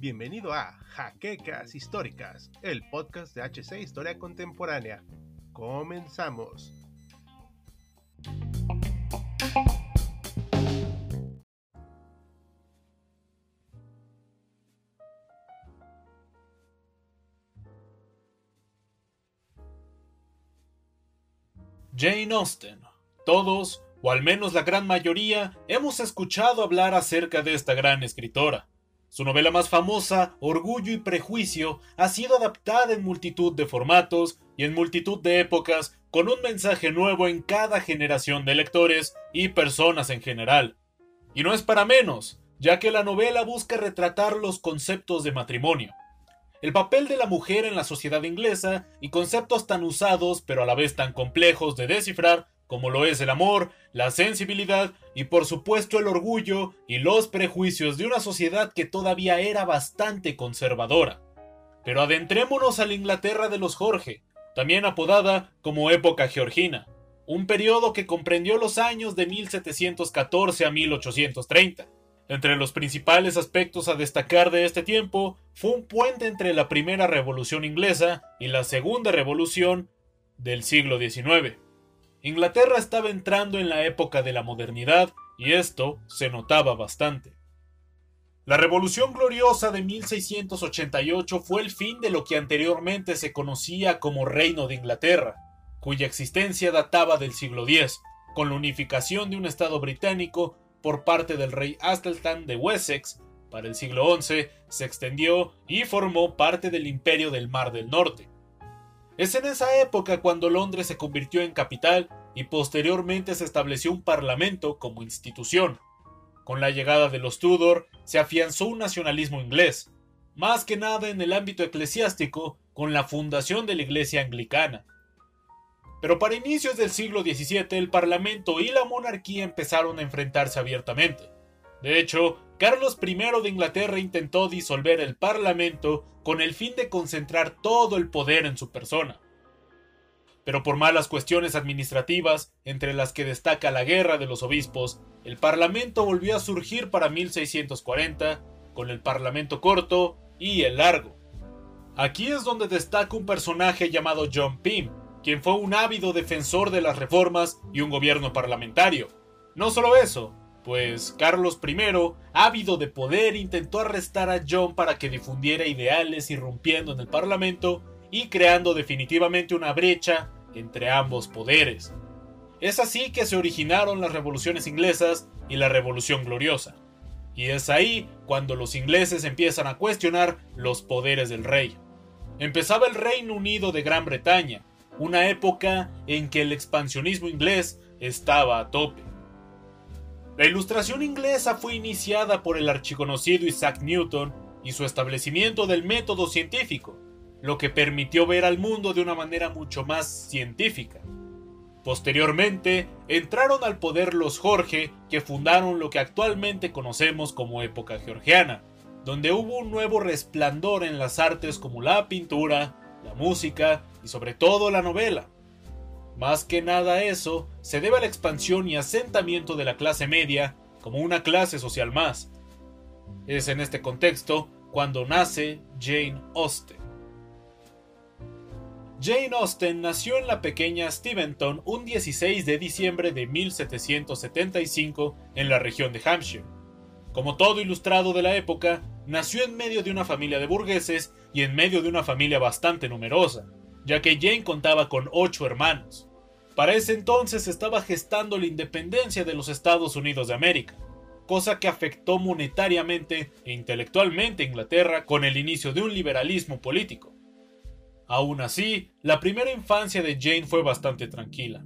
Bienvenido a Jaquecas Históricas, el podcast de HC Historia Contemporánea. Comenzamos. Jane Austen. Todos, o al menos la gran mayoría, hemos escuchado hablar acerca de esta gran escritora. Su novela más famosa, Orgullo y Prejuicio, ha sido adaptada en multitud de formatos y en multitud de épocas, con un mensaje nuevo en cada generación de lectores y personas en general. Y no es para menos, ya que la novela busca retratar los conceptos de matrimonio, el papel de la mujer en la sociedad inglesa y conceptos tan usados pero a la vez tan complejos de descifrar como lo es el amor, la sensibilidad y por supuesto el orgullo y los prejuicios de una sociedad que todavía era bastante conservadora. Pero adentrémonos a la Inglaterra de los Jorge, también apodada como época georgina, un periodo que comprendió los años de 1714 a 1830 entre los principales aspectos a destacar de este tiempo fue un puente entre la primera revolución inglesa y la segunda revolución del siglo XIX. Inglaterra estaba entrando en la época de la modernidad y esto se notaba bastante. La Revolución Gloriosa de 1688 fue el fin de lo que anteriormente se conocía como Reino de Inglaterra, cuya existencia databa del siglo X, con la unificación de un Estado británico por parte del rey Athelstan de Wessex para el siglo XI se extendió y formó parte del imperio del Mar del Norte. Es en esa época cuando Londres se convirtió en capital y posteriormente se estableció un parlamento como institución. Con la llegada de los Tudor se afianzó un nacionalismo inglés, más que nada en el ámbito eclesiástico con la fundación de la Iglesia Anglicana. Pero para inicios del siglo XVII el Parlamento y la monarquía empezaron a enfrentarse abiertamente. De hecho, Carlos I de Inglaterra intentó disolver el Parlamento con el fin de concentrar todo el poder en su persona. Pero por malas cuestiones administrativas, entre las que destaca la guerra de los obispos, el Parlamento volvió a surgir para 1640, con el Parlamento corto y el largo. Aquí es donde destaca un personaje llamado John Pym, quien fue un ávido defensor de las reformas y un gobierno parlamentario. No solo eso, pues Carlos I, ávido de poder, intentó arrestar a John para que difundiera ideales irrumpiendo en el Parlamento y creando definitivamente una brecha entre ambos poderes. Es así que se originaron las revoluciones inglesas y la Revolución Gloriosa. Y es ahí cuando los ingleses empiezan a cuestionar los poderes del rey. Empezaba el Reino Unido de Gran Bretaña, una época en que el expansionismo inglés estaba a tope. La ilustración inglesa fue iniciada por el archiconocido Isaac Newton y su establecimiento del método científico, lo que permitió ver al mundo de una manera mucho más científica. Posteriormente, entraron al poder los Jorge, que fundaron lo que actualmente conocemos como época georgiana, donde hubo un nuevo resplandor en las artes como la pintura, la música y sobre todo la novela. Más que nada eso se debe a la expansión y asentamiento de la clase media como una clase social más. Es en este contexto cuando nace Jane Austen. Jane Austen nació en la pequeña Steventon un 16 de diciembre de 1775 en la región de Hampshire. Como todo ilustrado de la época, nació en medio de una familia de burgueses y en medio de una familia bastante numerosa, ya que Jane contaba con ocho hermanos. Para ese entonces estaba gestando la independencia de los Estados Unidos de América, cosa que afectó monetariamente e intelectualmente a Inglaterra con el inicio de un liberalismo político. Aún así, la primera infancia de Jane fue bastante tranquila.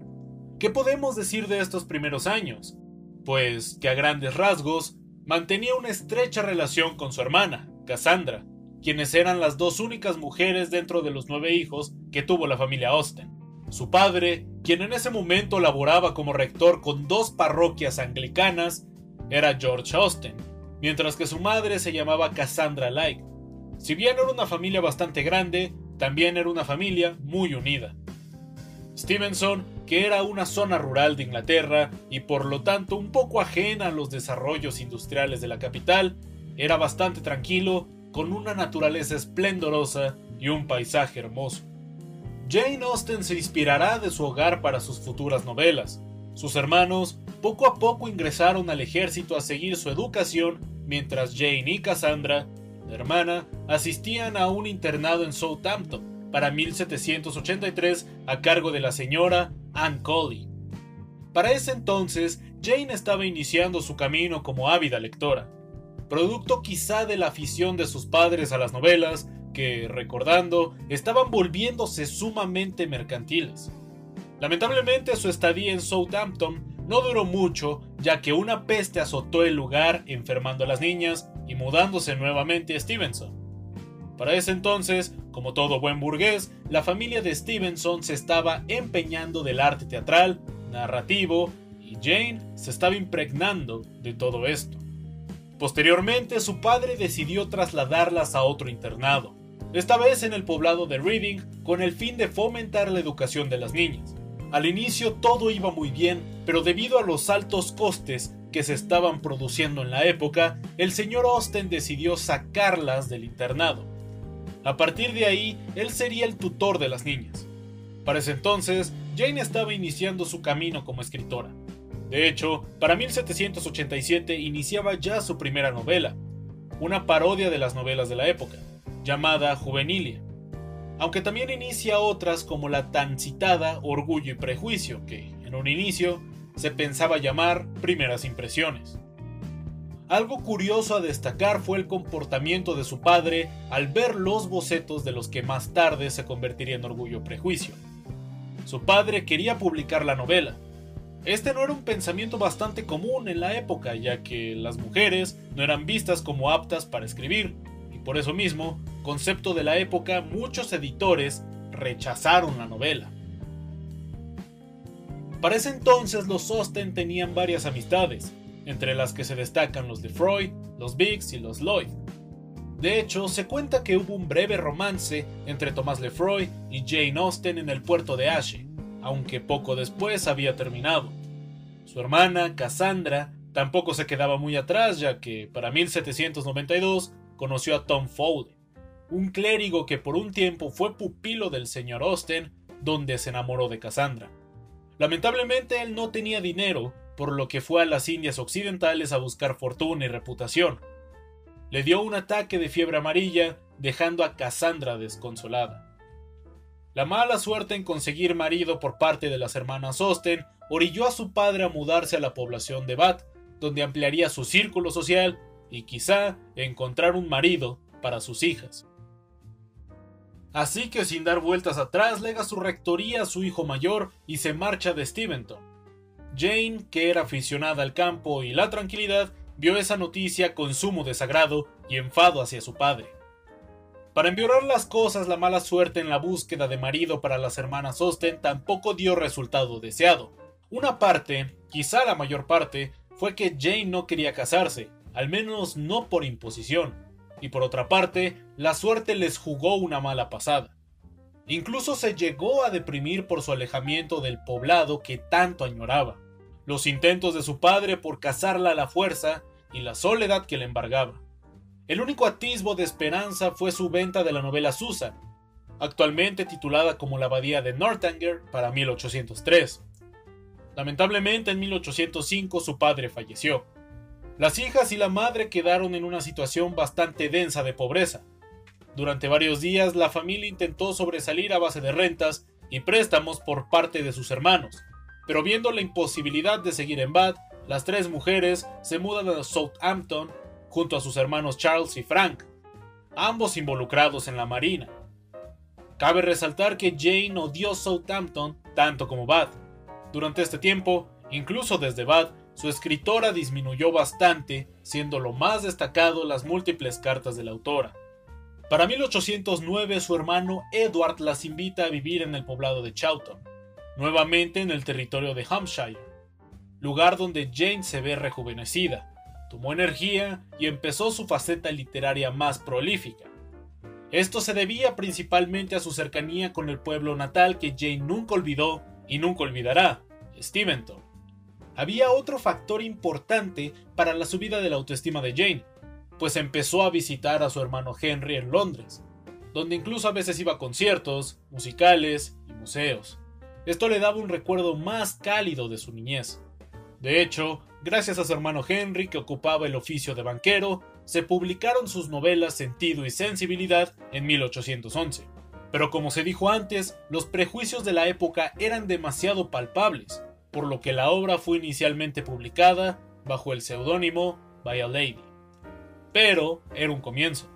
¿Qué podemos decir de estos primeros años? Pues que a grandes rasgos mantenía una estrecha relación con su hermana, Cassandra, quienes eran las dos únicas mujeres dentro de los nueve hijos que tuvo la familia Austen. Su padre, quien en ese momento laboraba como rector con dos parroquias anglicanas, era George Austen, mientras que su madre se llamaba Cassandra Light. Si bien era una familia bastante grande, también era una familia muy unida. Stevenson, que era una zona rural de Inglaterra y por lo tanto un poco ajena a los desarrollos industriales de la capital, era bastante tranquilo, con una naturaleza esplendorosa y un paisaje hermoso. Jane Austen se inspirará de su hogar para sus futuras novelas. Sus hermanos poco a poco ingresaron al ejército a seguir su educación, mientras Jane y Cassandra, la hermana, asistían a un internado en Southampton para 1783 a cargo de la señora Anne Colley. Para ese entonces, Jane estaba iniciando su camino como ávida lectora, producto quizá de la afición de sus padres a las novelas, que, recordando, estaban volviéndose sumamente mercantiles. Lamentablemente su estadía en Southampton no duró mucho, ya que una peste azotó el lugar enfermando a las niñas y mudándose nuevamente a Stevenson. Para ese entonces, como todo buen burgués, la familia de Stevenson se estaba empeñando del arte teatral, narrativo, y Jane se estaba impregnando de todo esto. Posteriormente, su padre decidió trasladarlas a otro internado, esta vez en el poblado de Reading, con el fin de fomentar la educación de las niñas. Al inicio todo iba muy bien, pero debido a los altos costes que se estaban produciendo en la época, el señor Austen decidió sacarlas del internado. A partir de ahí, él sería el tutor de las niñas. Para ese entonces, Jane estaba iniciando su camino como escritora. De hecho, para 1787 iniciaba ya su primera novela, una parodia de las novelas de la época llamada Juvenilia, aunque también inicia otras como la tan citada Orgullo y Prejuicio, que en un inicio se pensaba llamar Primeras Impresiones. Algo curioso a destacar fue el comportamiento de su padre al ver los bocetos de los que más tarde se convertiría en Orgullo y Prejuicio. Su padre quería publicar la novela. Este no era un pensamiento bastante común en la época, ya que las mujeres no eran vistas como aptas para escribir, por eso mismo, concepto de la época, muchos editores rechazaron la novela. Para ese entonces los Austen tenían varias amistades, entre las que se destacan los de Freud, los Biggs y los Lloyd. De hecho, se cuenta que hubo un breve romance entre Thomas Lefroy y Jane Austen en el puerto de Ashe, aunque poco después había terminado. Su hermana, Cassandra, tampoco se quedaba muy atrás, ya que para 1792 conoció a Tom Foley, un clérigo que por un tiempo fue pupilo del señor Austen, donde se enamoró de Cassandra. Lamentablemente él no tenía dinero, por lo que fue a las Indias Occidentales a buscar fortuna y reputación. Le dio un ataque de fiebre amarilla, dejando a Cassandra desconsolada. La mala suerte en conseguir marido por parte de las hermanas Austen orilló a su padre a mudarse a la población de Bath, donde ampliaría su círculo social y quizá encontrar un marido para sus hijas. Así que sin dar vueltas atrás lega su rectoría a su hijo mayor y se marcha de Steventon. Jane, que era aficionada al campo y la tranquilidad, vio esa noticia con sumo desagrado y enfado hacia su padre. Para empeorar las cosas, la mala suerte en la búsqueda de marido para las hermanas Austen tampoco dio resultado deseado. Una parte, quizá la mayor parte, fue que Jane no quería casarse, al menos no por imposición, y por otra parte, la suerte les jugó una mala pasada. Incluso se llegó a deprimir por su alejamiento del poblado que tanto añoraba, los intentos de su padre por casarla a la fuerza y la soledad que le embargaba. El único atisbo de esperanza fue su venta de la novela Susan, actualmente titulada como La Abadía de Northanger para 1803. Lamentablemente en 1805 su padre falleció. Las hijas y la madre quedaron en una situación bastante densa de pobreza. Durante varios días la familia intentó sobresalir a base de rentas y préstamos por parte de sus hermanos, pero viendo la imposibilidad de seguir en Bath, las tres mujeres se mudan a Southampton junto a sus hermanos Charles y Frank, ambos involucrados en la marina. Cabe resaltar que Jane odió Southampton tanto como Bath. Durante este tiempo, incluso desde Bath, su escritora disminuyó bastante, siendo lo más destacado las múltiples cartas de la autora. Para 1809 su hermano Edward las invita a vivir en el poblado de Chawton, nuevamente en el territorio de Hampshire, lugar donde Jane se ve rejuvenecida, tomó energía y empezó su faceta literaria más prolífica. Esto se debía principalmente a su cercanía con el pueblo natal que Jane nunca olvidó y nunca olvidará, Steventon. Había otro factor importante para la subida de la autoestima de Jane, pues empezó a visitar a su hermano Henry en Londres, donde incluso a veces iba a conciertos, musicales y museos. Esto le daba un recuerdo más cálido de su niñez. De hecho, gracias a su hermano Henry, que ocupaba el oficio de banquero, se publicaron sus novelas Sentido y Sensibilidad en 1811. Pero como se dijo antes, los prejuicios de la época eran demasiado palpables, por lo que la obra fue inicialmente publicada bajo el seudónimo By a Lady. Pero era un comienzo.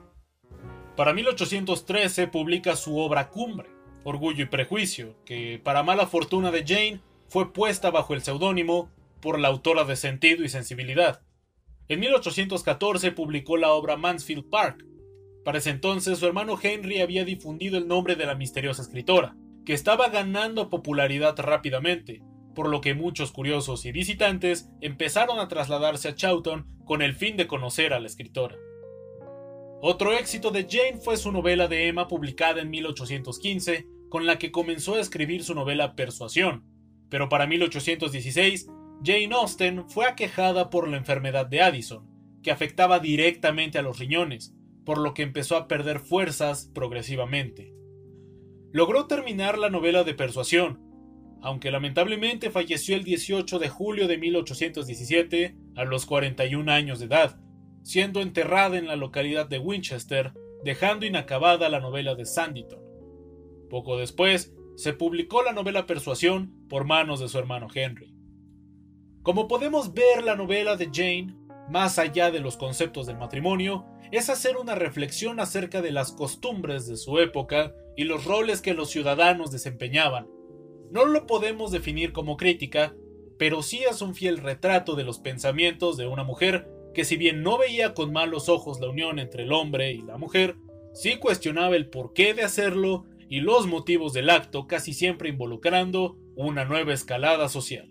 Para 1813 publica su obra cumbre, Orgullo y Prejuicio, que, para mala fortuna de Jane, fue puesta bajo el seudónimo por la autora de Sentido y Sensibilidad. En 1814 publicó la obra Mansfield Park. Para ese entonces su hermano Henry había difundido el nombre de la misteriosa escritora, que estaba ganando popularidad rápidamente, por lo que muchos curiosos y visitantes empezaron a trasladarse a Chawton con el fin de conocer a la escritora. Otro éxito de Jane fue su novela de Emma publicada en 1815, con la que comenzó a escribir su novela Persuasión, pero para 1816 Jane Austen fue aquejada por la enfermedad de Addison, que afectaba directamente a los riñones, por lo que empezó a perder fuerzas progresivamente. Logró terminar la novela de Persuasión, aunque lamentablemente falleció el 18 de julio de 1817 a los 41 años de edad, siendo enterrada en la localidad de Winchester, dejando inacabada la novela de Sanditon. Poco después, se publicó la novela Persuasión por manos de su hermano Henry. Como podemos ver, la novela de Jane, más allá de los conceptos del matrimonio, es hacer una reflexión acerca de las costumbres de su época y los roles que los ciudadanos desempeñaban. No lo podemos definir como crítica, pero sí es un fiel retrato de los pensamientos de una mujer que si bien no veía con malos ojos la unión entre el hombre y la mujer, sí cuestionaba el porqué de hacerlo y los motivos del acto casi siempre involucrando una nueva escalada social.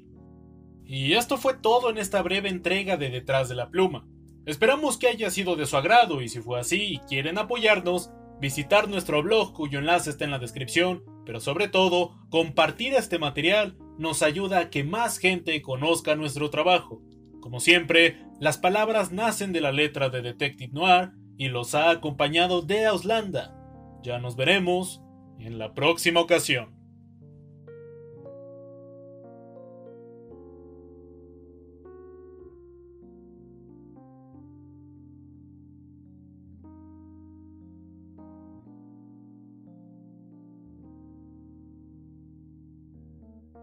Y esto fue todo en esta breve entrega de Detrás de la Pluma. Esperamos que haya sido de su agrado y si fue así y quieren apoyarnos, visitar nuestro blog cuyo enlace está en la descripción, pero sobre todo, compartir este material nos ayuda a que más gente conozca nuestro trabajo. Como siempre, las palabras nacen de la letra de Detective Noir y los ha acompañado de Auslanda. Ya nos veremos en la próxima ocasión.